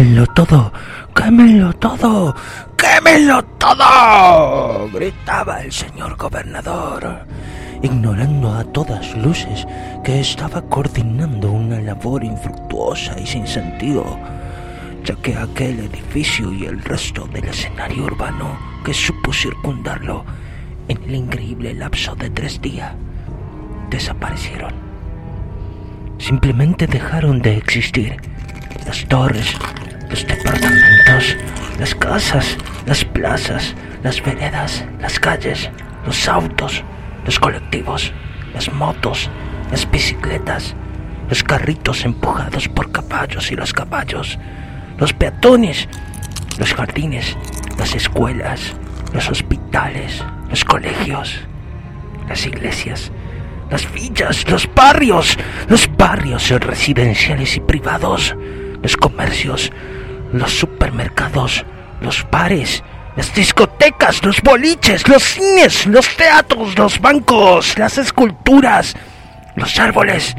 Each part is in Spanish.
¡Quémenlo todo! ¡Quémenlo todo! ¡Quémenlo todo! gritaba el señor gobernador, ignorando a todas luces que estaba coordinando una labor infructuosa y sin sentido, ya que aquel edificio y el resto del escenario urbano que supo circundarlo en el increíble lapso de tres días desaparecieron. Simplemente dejaron de existir las torres, los departamentos, las casas, las plazas, las veredas, las calles, los autos, los colectivos, las motos, las bicicletas, los carritos empujados por caballos y los caballos, los peatones, los jardines, las escuelas, los hospitales, los colegios, las iglesias, las villas, los barrios, los barrios residenciales y privados, los comercios, los supermercados, los bares, las discotecas, los boliches, los cines, los teatros, los bancos, las esculturas, los árboles,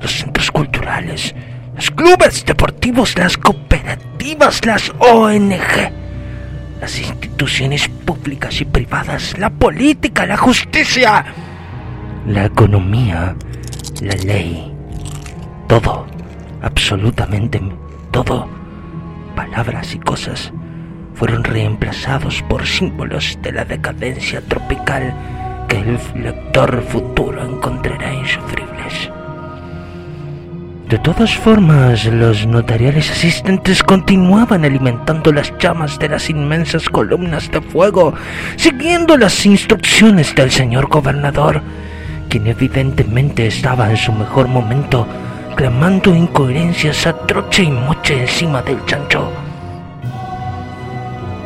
los centros culturales, los clubes deportivos, las cooperativas, las ONG, las instituciones públicas y privadas, la política, la justicia, la economía, la ley, todo absolutamente todo, palabras y cosas, fueron reemplazados por símbolos de la decadencia tropical que el lector futuro encontrará insufribles. De todas formas, los notariales asistentes continuaban alimentando las llamas de las inmensas columnas de fuego, siguiendo las instrucciones del señor gobernador, quien evidentemente estaba en su mejor momento clamando incoherencias a troche y moche encima del chancho.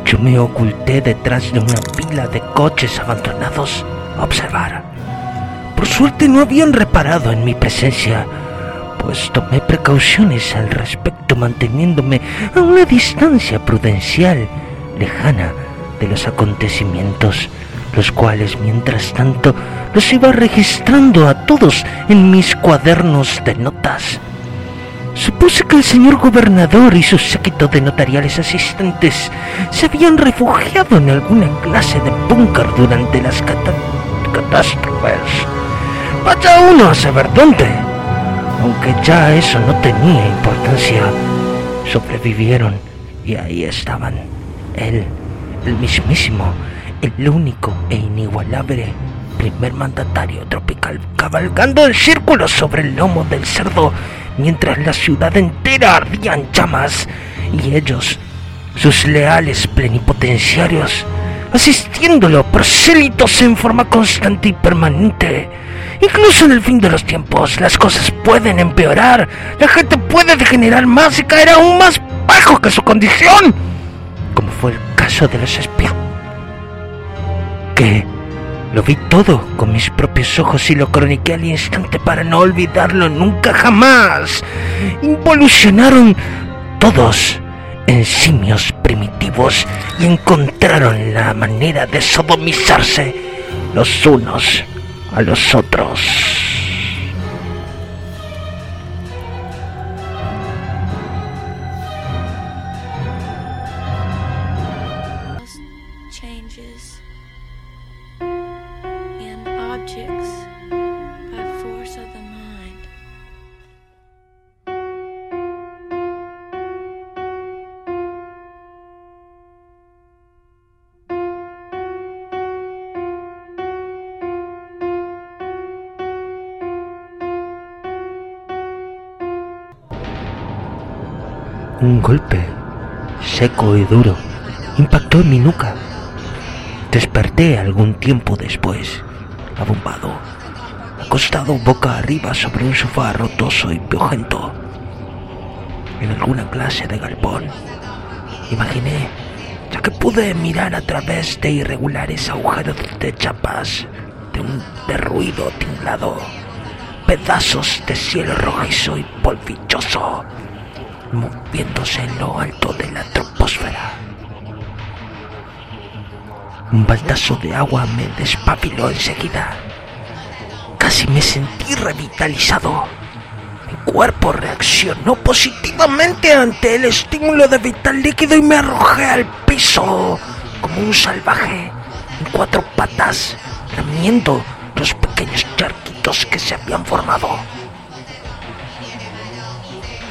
Yo me oculté detrás de una pila de coches abandonados a observar. Por suerte no habían reparado en mi presencia, pues tomé precauciones al respecto manteniéndome a una distancia prudencial, lejana de los acontecimientos los cuales mientras tanto los iba registrando a todos en mis cuadernos de notas. Supuse que el señor gobernador y su séquito de notariales asistentes se habían refugiado en alguna clase de búnker durante las catástrofes. Vaya uno a saber dónde. Aunque ya eso no tenía importancia, sobrevivieron y ahí estaban. Él, el mismísimo, el único e inigualable primer mandatario tropical cabalgando en círculos sobre el lomo del cerdo mientras la ciudad entera ardía en llamas y ellos, sus leales plenipotenciarios, asistiéndolo prosélitos en forma constante y permanente. Incluso en el fin de los tiempos las cosas pueden empeorar, la gente puede degenerar más y caer aún más bajo que su condición, como fue el caso de los espías lo vi todo con mis propios ojos y lo croniqué al instante para no olvidarlo nunca jamás. Involucionaron todos en simios primitivos y encontraron la manera de sodomizarse los unos a los otros. Un golpe, seco y duro, impactó en mi nuca. Desperté algún tiempo después, abombado, acostado boca arriba sobre un sofá rotoso y piojento, en alguna clase de galpón. Imaginé, ya que pude mirar a través de irregulares agujeros de chapas de un derruido tinglado, pedazos de cielo rojizo y polvilloso moviéndose en lo alto de la troposfera. Un baldazo de agua me despabiló enseguida. Casi me sentí revitalizado. Mi cuerpo reaccionó positivamente ante el estímulo de vital líquido y me arrojé al piso como un salvaje en cuatro patas, lamiendo los pequeños charquitos que se habían formado.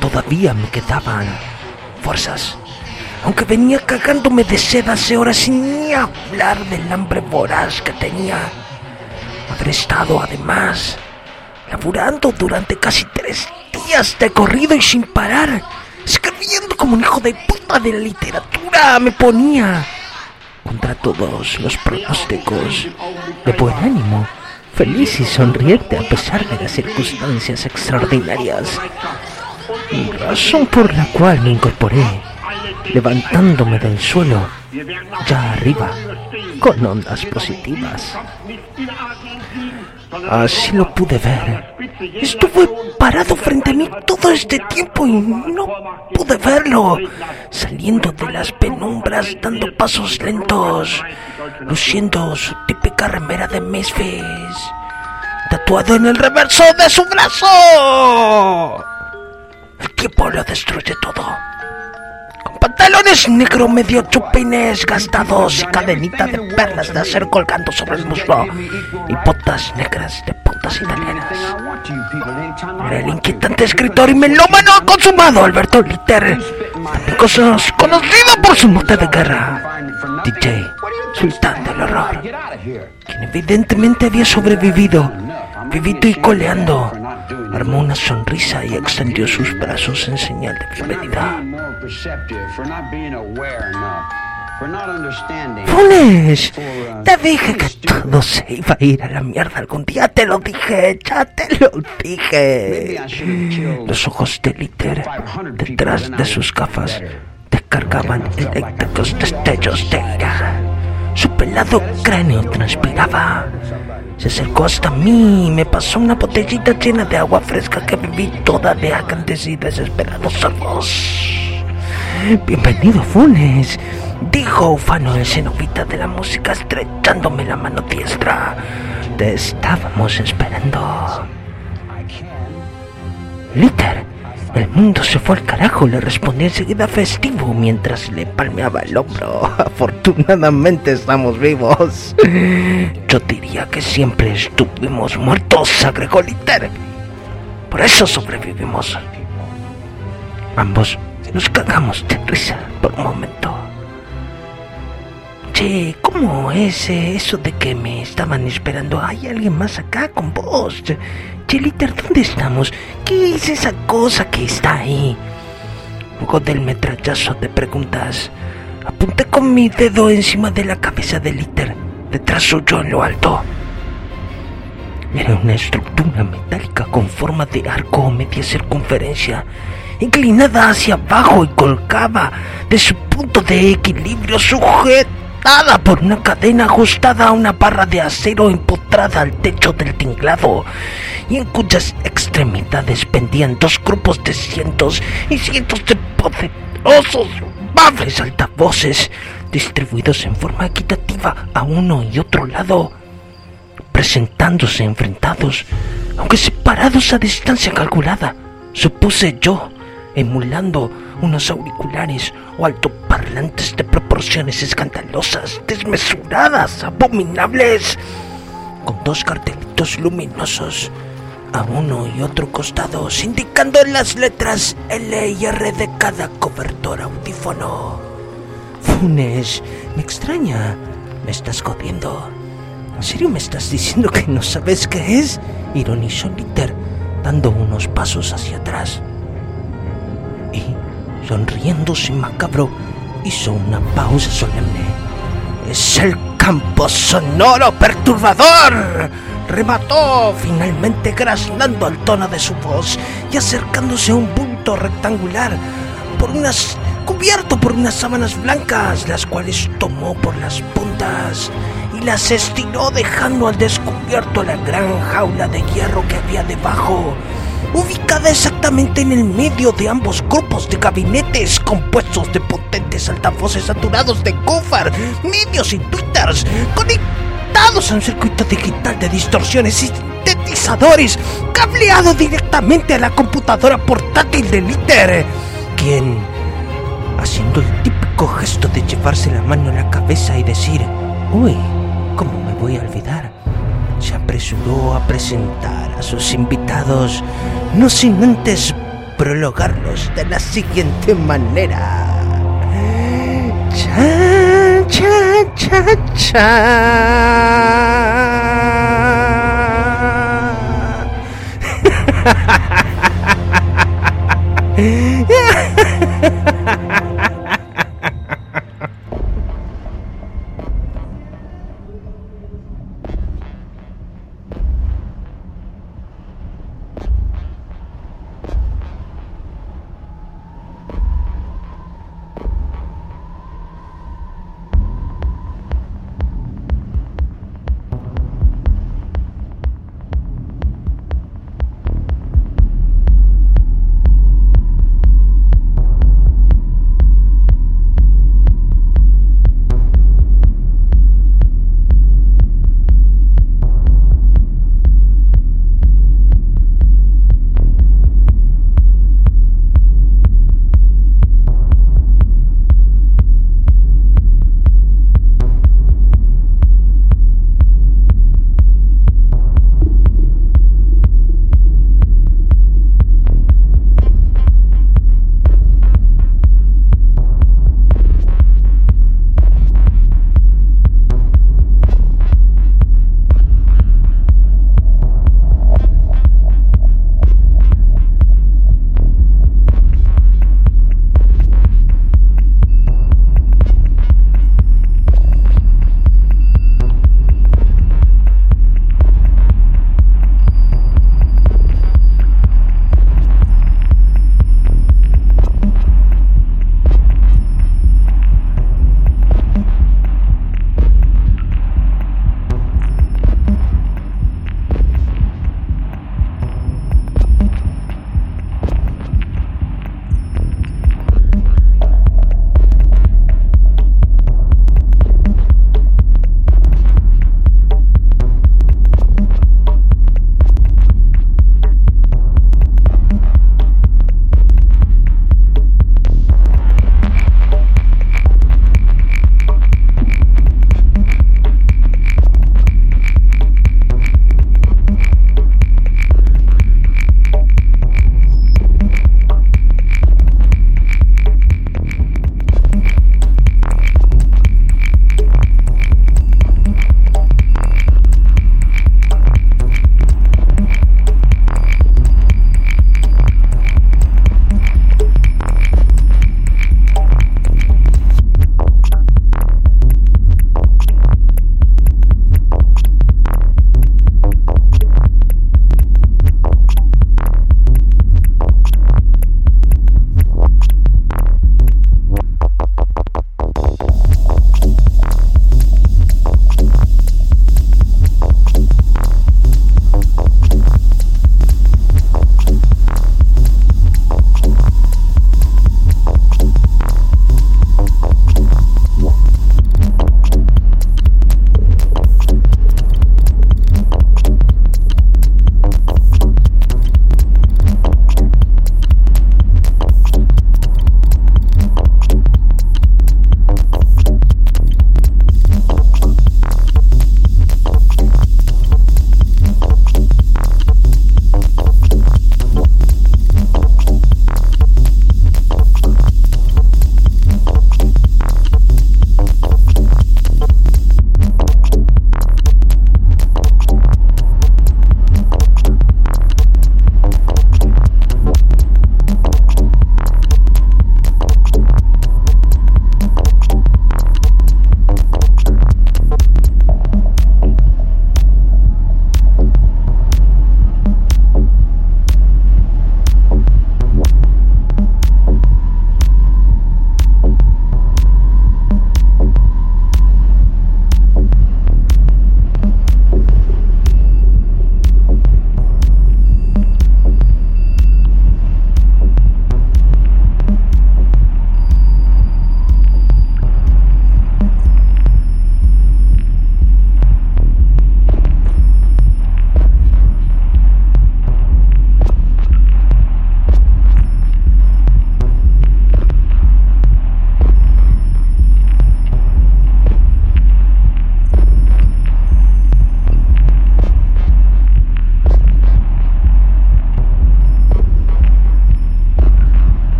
Todavía me quedaban fuerzas, aunque venía cagándome de sed hace horas sin ni hablar del hambre voraz que tenía. Habré estado además laburando durante casi tres días de corrido y sin parar, escribiendo como un hijo de puta de la literatura me ponía contra todos los pronósticos de buen ánimo, feliz y sonriente a pesar de las circunstancias extraordinarias, razón por la cual me incorporé, levantándome del suelo, ya arriba, con ondas positivas. Así lo pude ver. Estuve parado frente a mí todo este tiempo y no pude verlo. Saliendo de las penumbras, dando pasos lentos, luciendo su típica remera de Misfits, tatuado en el reverso de su brazo. El tiempo lo destruye todo. Pantalones negro medio chupines gastados y cadenita de perlas de acero colgando sobre el muslo y botas negras de puntas italianas. Era el inquietante escritor y melómano consumado Alberto Litter, conocido por su nota de guerra, DJ Sultán del Horror, quien evidentemente había sobrevivido, vivido y coleando armó una sonrisa y extendió sus brazos en señal de bienvenida. Funes, te dije que todo se iba a ir a la mierda algún día, te lo dije, ya te lo dije. Los ojos de Litter, detrás de sus gafas, descargaban eléctricos destellos de ira. Su pelado cráneo transpiraba. Se acercó hasta mí y me pasó una botellita llena de agua fresca que bebí toda de acantes y desesperados sorbos. Bienvenido, Funes, dijo ufano el cenobita de la música estrechándome la mano diestra. Te estábamos esperando. El mundo se fue al carajo, le respondí enseguida festivo mientras le palmeaba el hombro. Afortunadamente estamos vivos. Yo diría que siempre estuvimos muertos, agregó Litter. Por eso sobrevivimos. Ambos nos cagamos de risa por un momento. Che, ¿cómo es eso de que me estaban esperando? ¿Hay alguien más acá con vos? Cheliter, ¿dónde estamos? ¿Qué es esa cosa que está ahí? Luego del metrallazo de preguntas, apunté con mi dedo encima de la cabeza de Litter, detrás suyo en lo alto. Era una estructura metálica con forma de arco o media circunferencia, inclinada hacia abajo y colgaba de su punto de equilibrio por una cadena ajustada a una barra de acero empotrada al techo del tinglado y en cuyas extremidades pendían dos grupos de cientos y cientos de poderosos bables altavoces distribuidos en forma equitativa a uno y otro lado, presentándose enfrentados, aunque separados a distancia calculada, supuse yo, emulando unos auriculares o altoparlantes de proporciones escandalosas, desmesuradas, abominables, con dos cartelitos luminosos a uno y otro costado, indicando las letras L y R de cada cobertor audífono. Funes, me extraña. Me estás jodiendo. ¿En serio me estás diciendo que no sabes qué es? Ironizó Litter, dando unos pasos hacia atrás. Y, sonriéndose macabro, hizo una pausa solemne. Es el campo sonoro perturbador remató finalmente graznando al tono de su voz y acercándose a un punto rectangular por unas cubierto por unas sábanas blancas, las cuales tomó por las puntas y las estiró dejando al descubierto la gran jaula de hierro que había debajo, ubicada exactamente en el medio de ambos grupos de gabinetes compuestos de potentes altavoces saturados de gofar, medios y twitters, conectados a un circuito digital de distorsiones y procesadores cableado directamente a la computadora portátil de Litter, quien, haciendo el típico gesto de llevarse la mano a la cabeza y decir, uy, ¿cómo me voy a olvidar? se apresuró a presentar a sus invitados, no sin antes prologarlos de la siguiente manera. Cha, cha, cha, cha.